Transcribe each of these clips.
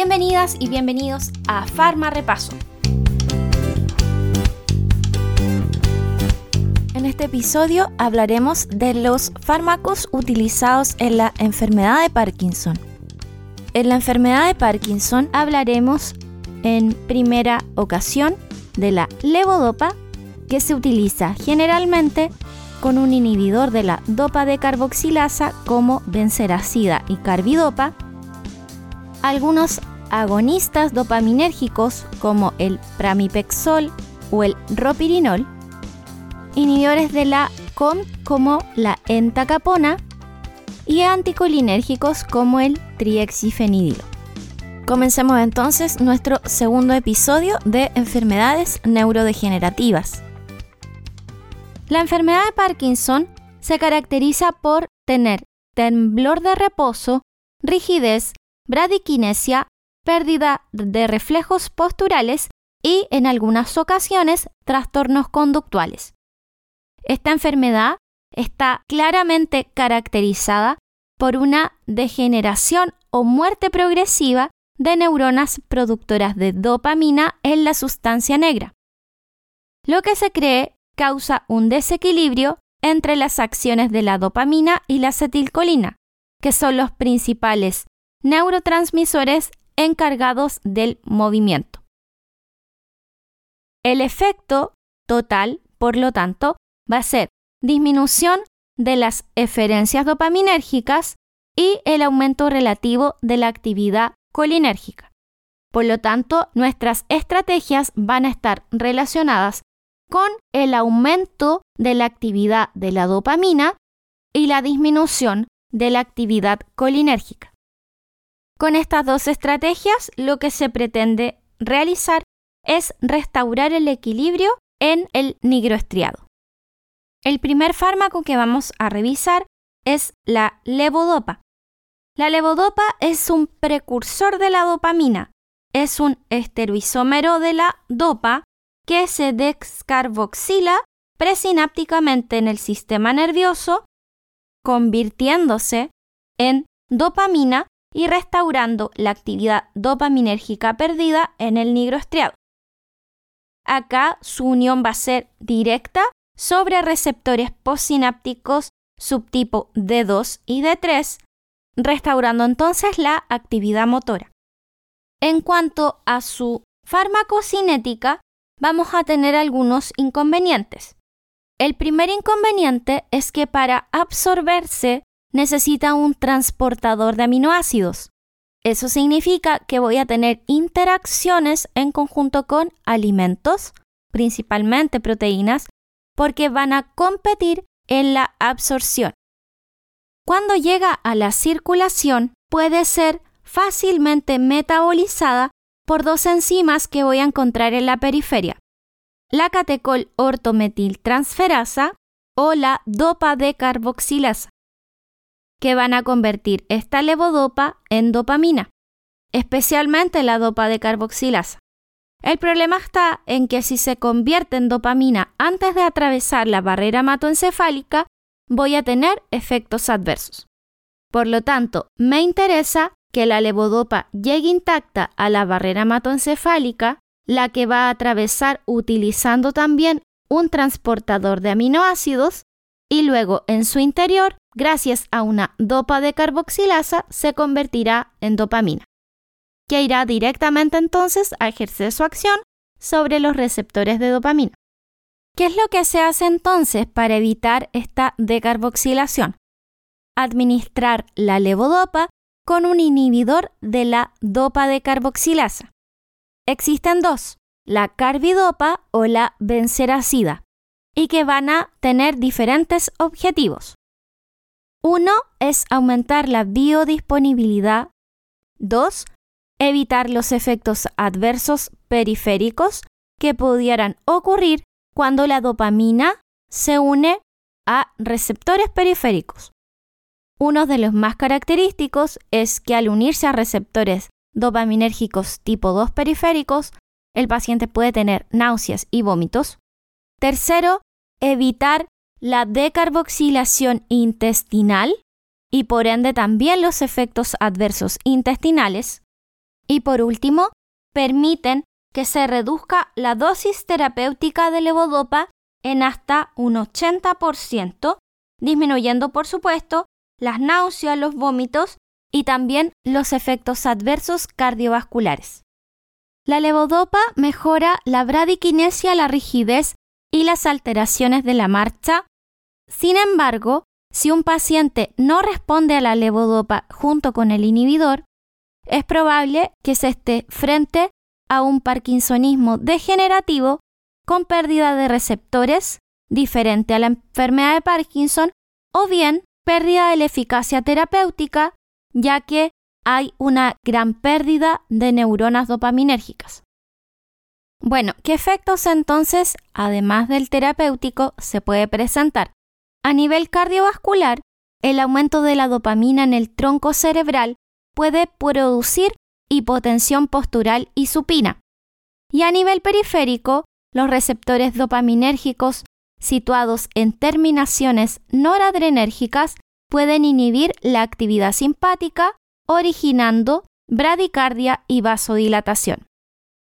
Bienvenidas y bienvenidos a Farma Repaso. En este episodio hablaremos de los fármacos utilizados en la enfermedad de Parkinson. En la enfermedad de Parkinson hablaremos en primera ocasión de la levodopa que se utiliza generalmente con un inhibidor de la dopa de carboxilasa como benseracida y carbidopa, algunos agonistas dopaminérgicos como el pramipexol o el ropirinol, inhibidores de la COM como la entacapona y anticolinérgicos como el triexifenidilo. Comencemos entonces nuestro segundo episodio de enfermedades neurodegenerativas. La enfermedad de Parkinson se caracteriza por tener temblor de reposo, rigidez, bradiquinesia, pérdida de reflejos posturales y, en algunas ocasiones, trastornos conductuales. Esta enfermedad está claramente caracterizada por una degeneración o muerte progresiva de neuronas productoras de dopamina en la sustancia negra, lo que se cree causa un desequilibrio entre las acciones de la dopamina y la acetilcolina, que son los principales neurotransmisores encargados del movimiento. El efecto total, por lo tanto, va a ser disminución de las eferencias dopaminérgicas y el aumento relativo de la actividad colinérgica. Por lo tanto, nuestras estrategias van a estar relacionadas con el aumento de la actividad de la dopamina y la disminución de la actividad colinérgica. Con estas dos estrategias, lo que se pretende realizar es restaurar el equilibrio en el nigroestriado. El primer fármaco que vamos a revisar es la levodopa. La levodopa es un precursor de la dopamina, es un esteroisómero de la dopa que se descarboxila presinápticamente en el sistema nervioso, convirtiéndose en dopamina y restaurando la actividad dopaminérgica perdida en el nigroestriado. Acá su unión va a ser directa sobre receptores postsinápticos subtipo D2 y D3, restaurando entonces la actividad motora. En cuanto a su farmacocinética, vamos a tener algunos inconvenientes. El primer inconveniente es que para absorberse necesita un transportador de aminoácidos. Eso significa que voy a tener interacciones en conjunto con alimentos, principalmente proteínas, porque van a competir en la absorción. Cuando llega a la circulación, puede ser fácilmente metabolizada por dos enzimas que voy a encontrar en la periferia, la catecol ortometiltransferasa o la dopa de que van a convertir esta levodopa en dopamina, especialmente la dopa de carboxilasa. El problema está en que si se convierte en dopamina antes de atravesar la barrera hematoencefálica, voy a tener efectos adversos. Por lo tanto, me interesa que la levodopa llegue intacta a la barrera hematoencefálica, la que va a atravesar utilizando también un transportador de aminoácidos y luego en su interior, gracias a una dopa de carboxilasa, se convertirá en dopamina, que irá directamente entonces a ejercer su acción sobre los receptores de dopamina. ¿Qué es lo que se hace entonces para evitar esta decarboxilación? Administrar la levodopa con un inhibidor de la dopa de carboxilasa. Existen dos, la carbidopa o la benseracida, y que van a tener diferentes objetivos. Uno es aumentar la biodisponibilidad. Dos, evitar los efectos adversos periféricos que pudieran ocurrir cuando la dopamina se une a receptores periféricos. Uno de los más característicos es que al unirse a receptores dopaminérgicos tipo 2 periféricos, el paciente puede tener náuseas y vómitos. Tercero, evitar la decarboxilación intestinal y por ende también los efectos adversos intestinales. Y por último, permiten que se reduzca la dosis terapéutica de levodopa en hasta un 80%, disminuyendo por supuesto las náuseas, los vómitos y también los efectos adversos cardiovasculares. La levodopa mejora la bradiquinesia, la rigidez y las alteraciones de la marcha. Sin embargo, si un paciente no responde a la levodopa junto con el inhibidor, es probable que se esté frente a un parkinsonismo degenerativo con pérdida de receptores diferente a la enfermedad de Parkinson o bien pérdida de la eficacia terapéutica, ya que hay una gran pérdida de neuronas dopaminérgicas. Bueno, ¿qué efectos entonces, además del terapéutico, se puede presentar? A nivel cardiovascular, el aumento de la dopamina en el tronco cerebral puede producir hipotensión postural y supina. Y a nivel periférico, los receptores dopaminérgicos situados en terminaciones noradrenérgicas pueden inhibir la actividad simpática, originando bradicardia y vasodilatación.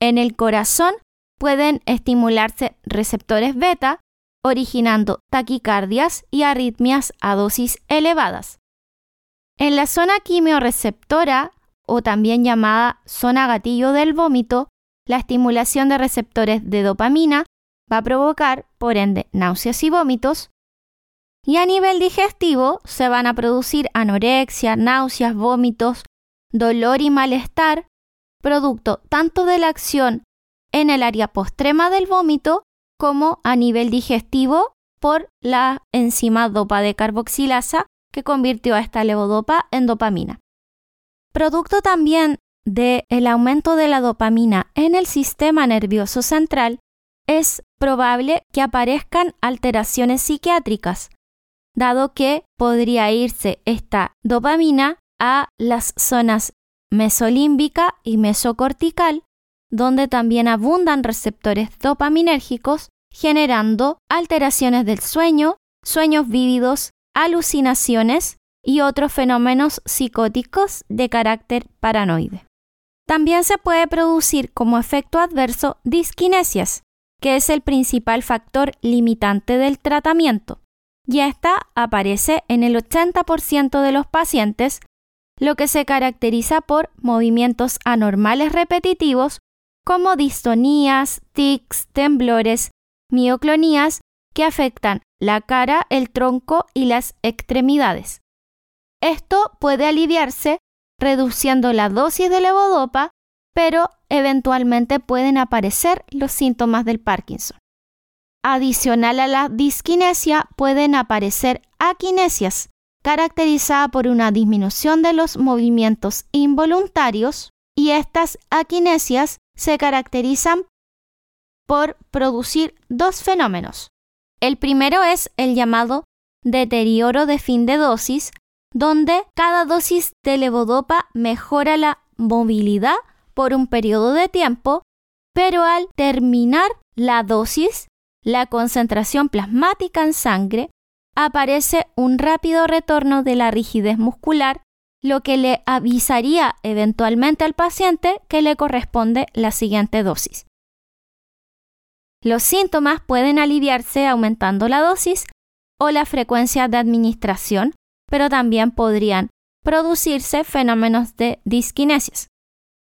En el corazón pueden estimularse receptores beta, originando taquicardias y arritmias a dosis elevadas. En la zona quimiorreceptora, o también llamada zona gatillo del vómito, la estimulación de receptores de dopamina va a provocar, por ende, náuseas y vómitos. Y a nivel digestivo se van a producir anorexia, náuseas, vómitos, dolor y malestar, producto tanto de la acción en el área postrema del vómito como a nivel digestivo por la enzima dopa de carboxilasa que convirtió a esta levodopa en dopamina. Producto también del el aumento de la dopamina en el sistema nervioso central, es probable que aparezcan alteraciones psiquiátricas, dado que podría irse esta dopamina a las zonas mesolímbica y mesocortical, donde también abundan receptores dopaminérgicos, generando alteraciones del sueño, sueños vívidos, alucinaciones y otros fenómenos psicóticos de carácter paranoide. También se puede producir como efecto adverso disquinesias, que es el principal factor limitante del tratamiento, y esta aparece en el 80% de los pacientes, lo que se caracteriza por movimientos anormales repetitivos como distonías, tics, temblores, mioclonías que afectan la cara, el tronco y las extremidades. Esto puede aliviarse reduciendo la dosis de levodopa, pero eventualmente pueden aparecer los síntomas del Parkinson. Adicional a la disquinesia pueden aparecer aquinesias, caracterizada por una disminución de los movimientos involuntarios y estas aquinesias se caracterizan por producir dos fenómenos. El primero es el llamado deterioro de fin de dosis, donde cada dosis de levodopa mejora la movilidad por un periodo de tiempo, pero al terminar la dosis, la concentración plasmática en sangre, aparece un rápido retorno de la rigidez muscular, lo que le avisaría eventualmente al paciente que le corresponde la siguiente dosis. Los síntomas pueden aliviarse aumentando la dosis o la frecuencia de administración, pero también podrían producirse fenómenos de disquinesias.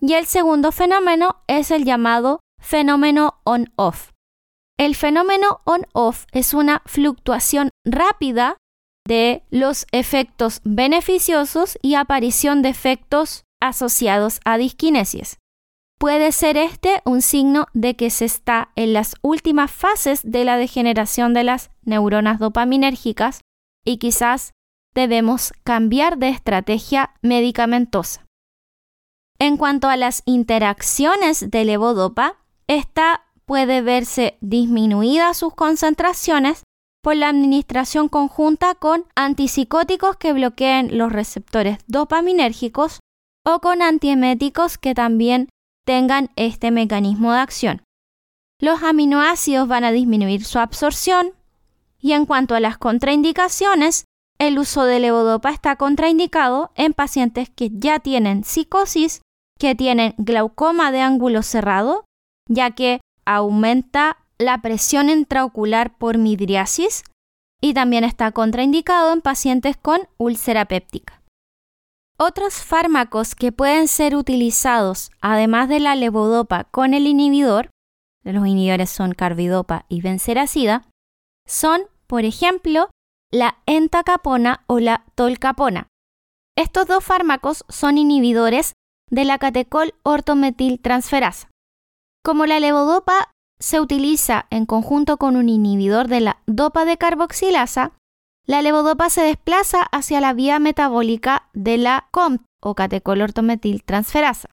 Y el segundo fenómeno es el llamado fenómeno on-off. El fenómeno on-off es una fluctuación rápida de los efectos beneficiosos y aparición de efectos asociados a disquinesias. Puede ser este un signo de que se está en las últimas fases de la degeneración de las neuronas dopaminérgicas y quizás debemos cambiar de estrategia medicamentosa. En cuanto a las interacciones de levodopa, esta puede verse disminuida sus concentraciones por la administración conjunta con antipsicóticos que bloqueen los receptores dopaminérgicos o con antieméticos que también tengan este mecanismo de acción. Los aminoácidos van a disminuir su absorción y en cuanto a las contraindicaciones, el uso de levodopa está contraindicado en pacientes que ya tienen psicosis que tienen glaucoma de ángulo cerrado, ya que aumenta la presión intraocular por midriasis y también está contraindicado en pacientes con úlcera péptica. Otros fármacos que pueden ser utilizados, además de la levodopa con el inhibidor, los inhibidores son carbidopa y benseracida, son, por ejemplo, la entacapona o la tolcapona. Estos dos fármacos son inhibidores de la catecol ortometiltransferasa. Como la levodopa se utiliza en conjunto con un inhibidor de la dopa de carboxilasa, la levodopa se desplaza hacia la vía metabólica de la COMT o catecol ortometiltransferasa,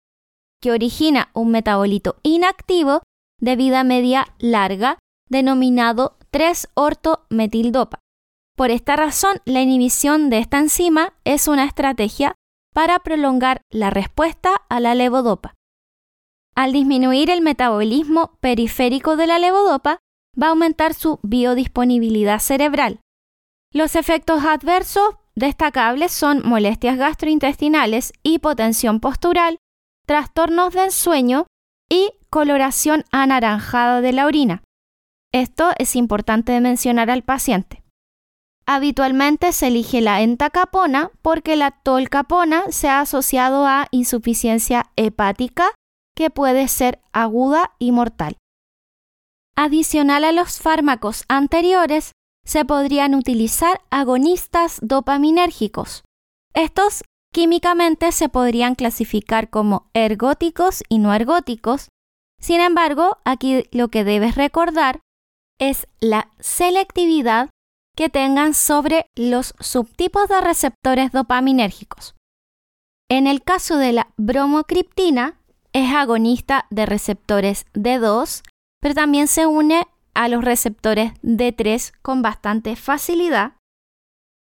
que origina un metabolito inactivo de vida media larga denominado 3-ortometildopa. Por esta razón, la inhibición de esta enzima es una estrategia para prolongar la respuesta a la levodopa. Al disminuir el metabolismo periférico de la levodopa, va a aumentar su biodisponibilidad cerebral. Los efectos adversos destacables son molestias gastrointestinales, hipotensión postural, trastornos del sueño y coloración anaranjada de la orina. Esto es importante mencionar al paciente. Habitualmente se elige la entacapona porque la tolcapona se ha asociado a insuficiencia hepática que puede ser aguda y mortal. Adicional a los fármacos anteriores, se podrían utilizar agonistas dopaminérgicos. Estos químicamente se podrían clasificar como ergóticos y no ergóticos. Sin embargo, aquí lo que debes recordar es la selectividad que tengan sobre los subtipos de receptores dopaminérgicos. En el caso de la bromocriptina, es agonista de receptores D2, pero también se une a los receptores D3 con bastante facilidad.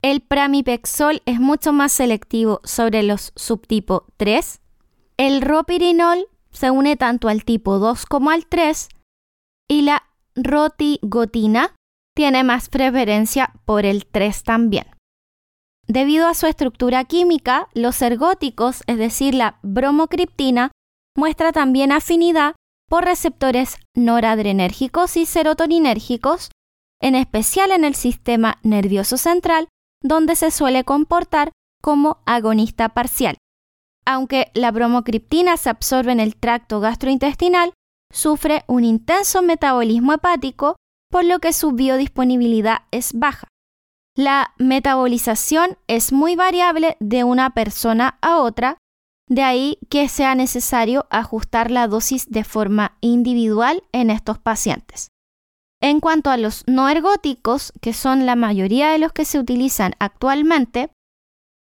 El pramipexol es mucho más selectivo sobre los subtipos 3. El ropirinol se une tanto al tipo 2 como al 3. Y la rotigotina tiene más preferencia por el 3 también. Debido a su estructura química, los ergóticos, es decir, la bromocriptina, muestra también afinidad por receptores noradrenérgicos y serotoninérgicos, en especial en el sistema nervioso central, donde se suele comportar como agonista parcial. Aunque la bromocriptina se absorbe en el tracto gastrointestinal, sufre un intenso metabolismo hepático, por lo que su biodisponibilidad es baja. La metabolización es muy variable de una persona a otra, de ahí que sea necesario ajustar la dosis de forma individual en estos pacientes. En cuanto a los no ergóticos, que son la mayoría de los que se utilizan actualmente,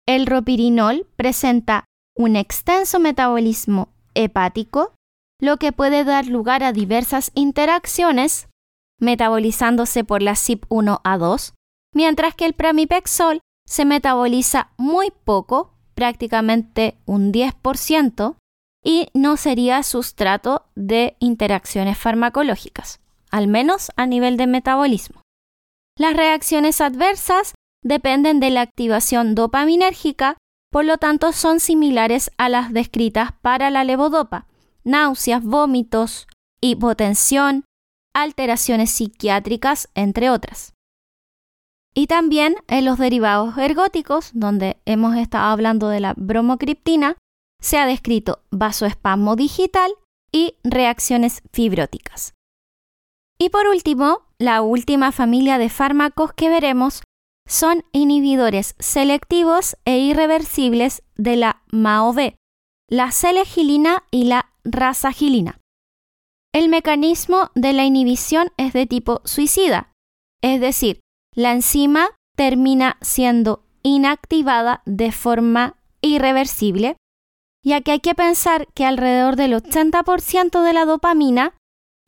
el ropirinol presenta un extenso metabolismo hepático, lo que puede dar lugar a diversas interacciones, metabolizándose por la CYP1A2, mientras que el pramipexol se metaboliza muy poco prácticamente un 10% y no sería sustrato de interacciones farmacológicas, al menos a nivel de metabolismo. Las reacciones adversas dependen de la activación dopaminérgica, por lo tanto son similares a las descritas para la levodopa, náuseas, vómitos, hipotensión, alteraciones psiquiátricas, entre otras. Y también en los derivados ergóticos, donde hemos estado hablando de la bromocriptina, se ha descrito vasoespasmo digital y reacciones fibróticas. Y por último, la última familia de fármacos que veremos son inhibidores selectivos e irreversibles de la MAO-B, la selegilina y la rasagilina. El mecanismo de la inhibición es de tipo suicida, es decir, la enzima termina siendo inactivada de forma irreversible, ya que hay que pensar que alrededor del 80% de la dopamina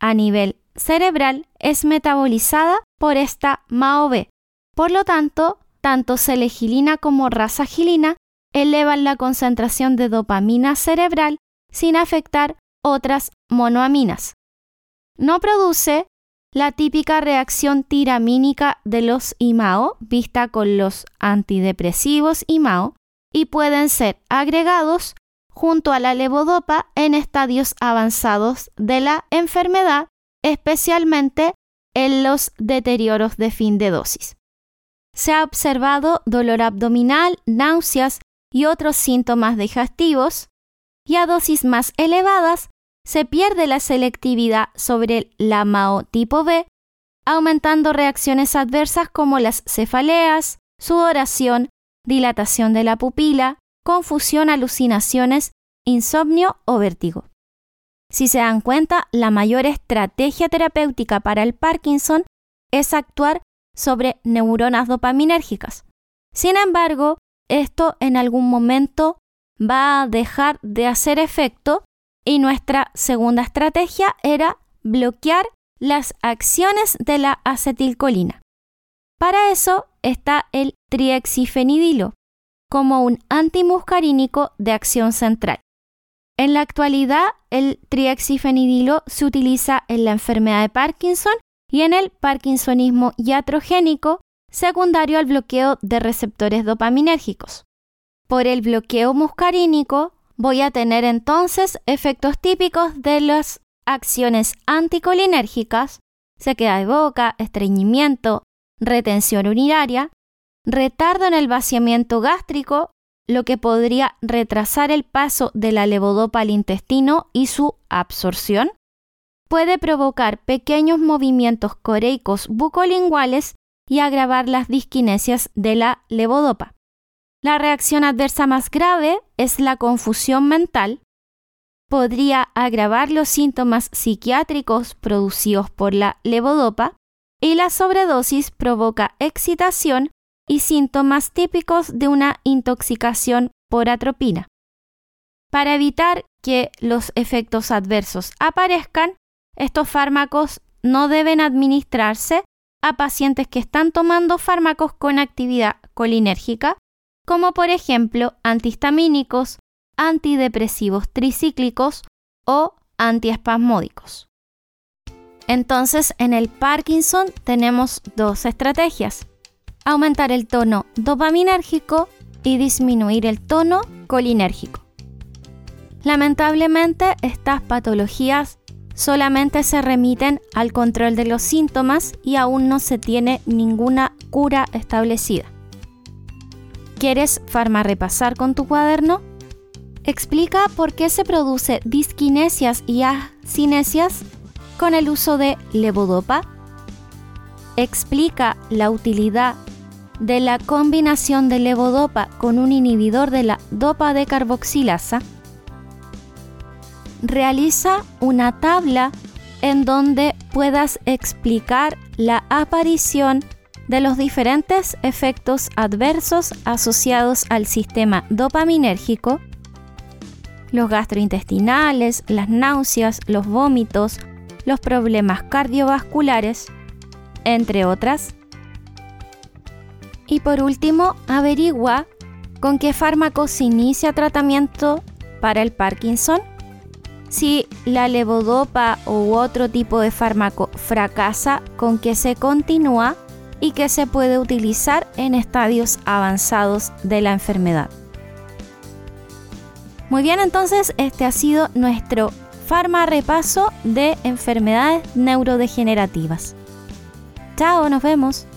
a nivel cerebral es metabolizada por esta MAO-B. Por lo tanto, tanto selegilina como rasagilina elevan la concentración de dopamina cerebral sin afectar otras monoaminas. No produce la típica reacción tiramínica de los IMAO vista con los antidepresivos IMAO y pueden ser agregados junto a la levodopa en estadios avanzados de la enfermedad, especialmente en los deterioros de fin de dosis. Se ha observado dolor abdominal, náuseas y otros síntomas digestivos, y a dosis más elevadas se pierde la selectividad sobre la MAO tipo B, aumentando reacciones adversas como las cefaleas, sudoración, dilatación de la pupila, confusión, alucinaciones, insomnio o vértigo. Si se dan cuenta, la mayor estrategia terapéutica para el Parkinson es actuar sobre neuronas dopaminérgicas. Sin embargo, esto en algún momento va a dejar de hacer efecto y nuestra segunda estrategia era bloquear las acciones de la acetilcolina. Para eso está el triexifenidilo, como un antimuscarínico de acción central. En la actualidad, el triexifenidilo se utiliza en la enfermedad de Parkinson y en el parkinsonismo iatrogénico secundario al bloqueo de receptores dopaminérgicos. Por el bloqueo muscarínico voy a tener entonces efectos típicos de las acciones anticolinérgicas, sequedad de boca, estreñimiento, retención urinaria, retardo en el vaciamiento gástrico, lo que podría retrasar el paso de la levodopa al intestino y su absorción. Puede provocar pequeños movimientos coreicos bucolinguales y agravar las disquinesias de la levodopa. La reacción adversa más grave es la confusión mental. Podría agravar los síntomas psiquiátricos producidos por la levodopa y la sobredosis provoca excitación y síntomas típicos de una intoxicación por atropina. Para evitar que los efectos adversos aparezcan, estos fármacos no deben administrarse a pacientes que están tomando fármacos con actividad colinérgica, como por ejemplo antihistamínicos, antidepresivos tricíclicos o antiespasmódicos. Entonces, en el Parkinson tenemos dos estrategias aumentar el tono dopaminérgico y disminuir el tono colinérgico. Lamentablemente, estas patologías solamente se remiten al control de los síntomas y aún no se tiene ninguna cura establecida. ¿Quieres farmarepasar con tu cuaderno? Explica por qué se produce disquinesias y acinesias con el uso de levodopa. Explica la utilidad de la combinación de levodopa con un inhibidor de la dopa de carboxilasa, realiza una tabla en donde puedas explicar la aparición de los diferentes efectos adversos asociados al sistema dopaminérgico, los gastrointestinales, las náuseas, los vómitos, los problemas cardiovasculares, entre otras, y por último, averigua con qué fármaco se inicia tratamiento para el Parkinson. Si la levodopa u otro tipo de fármaco fracasa, con qué se continúa y qué se puede utilizar en estadios avanzados de la enfermedad. Muy bien, entonces este ha sido nuestro farma repaso de enfermedades neurodegenerativas. Chao, nos vemos.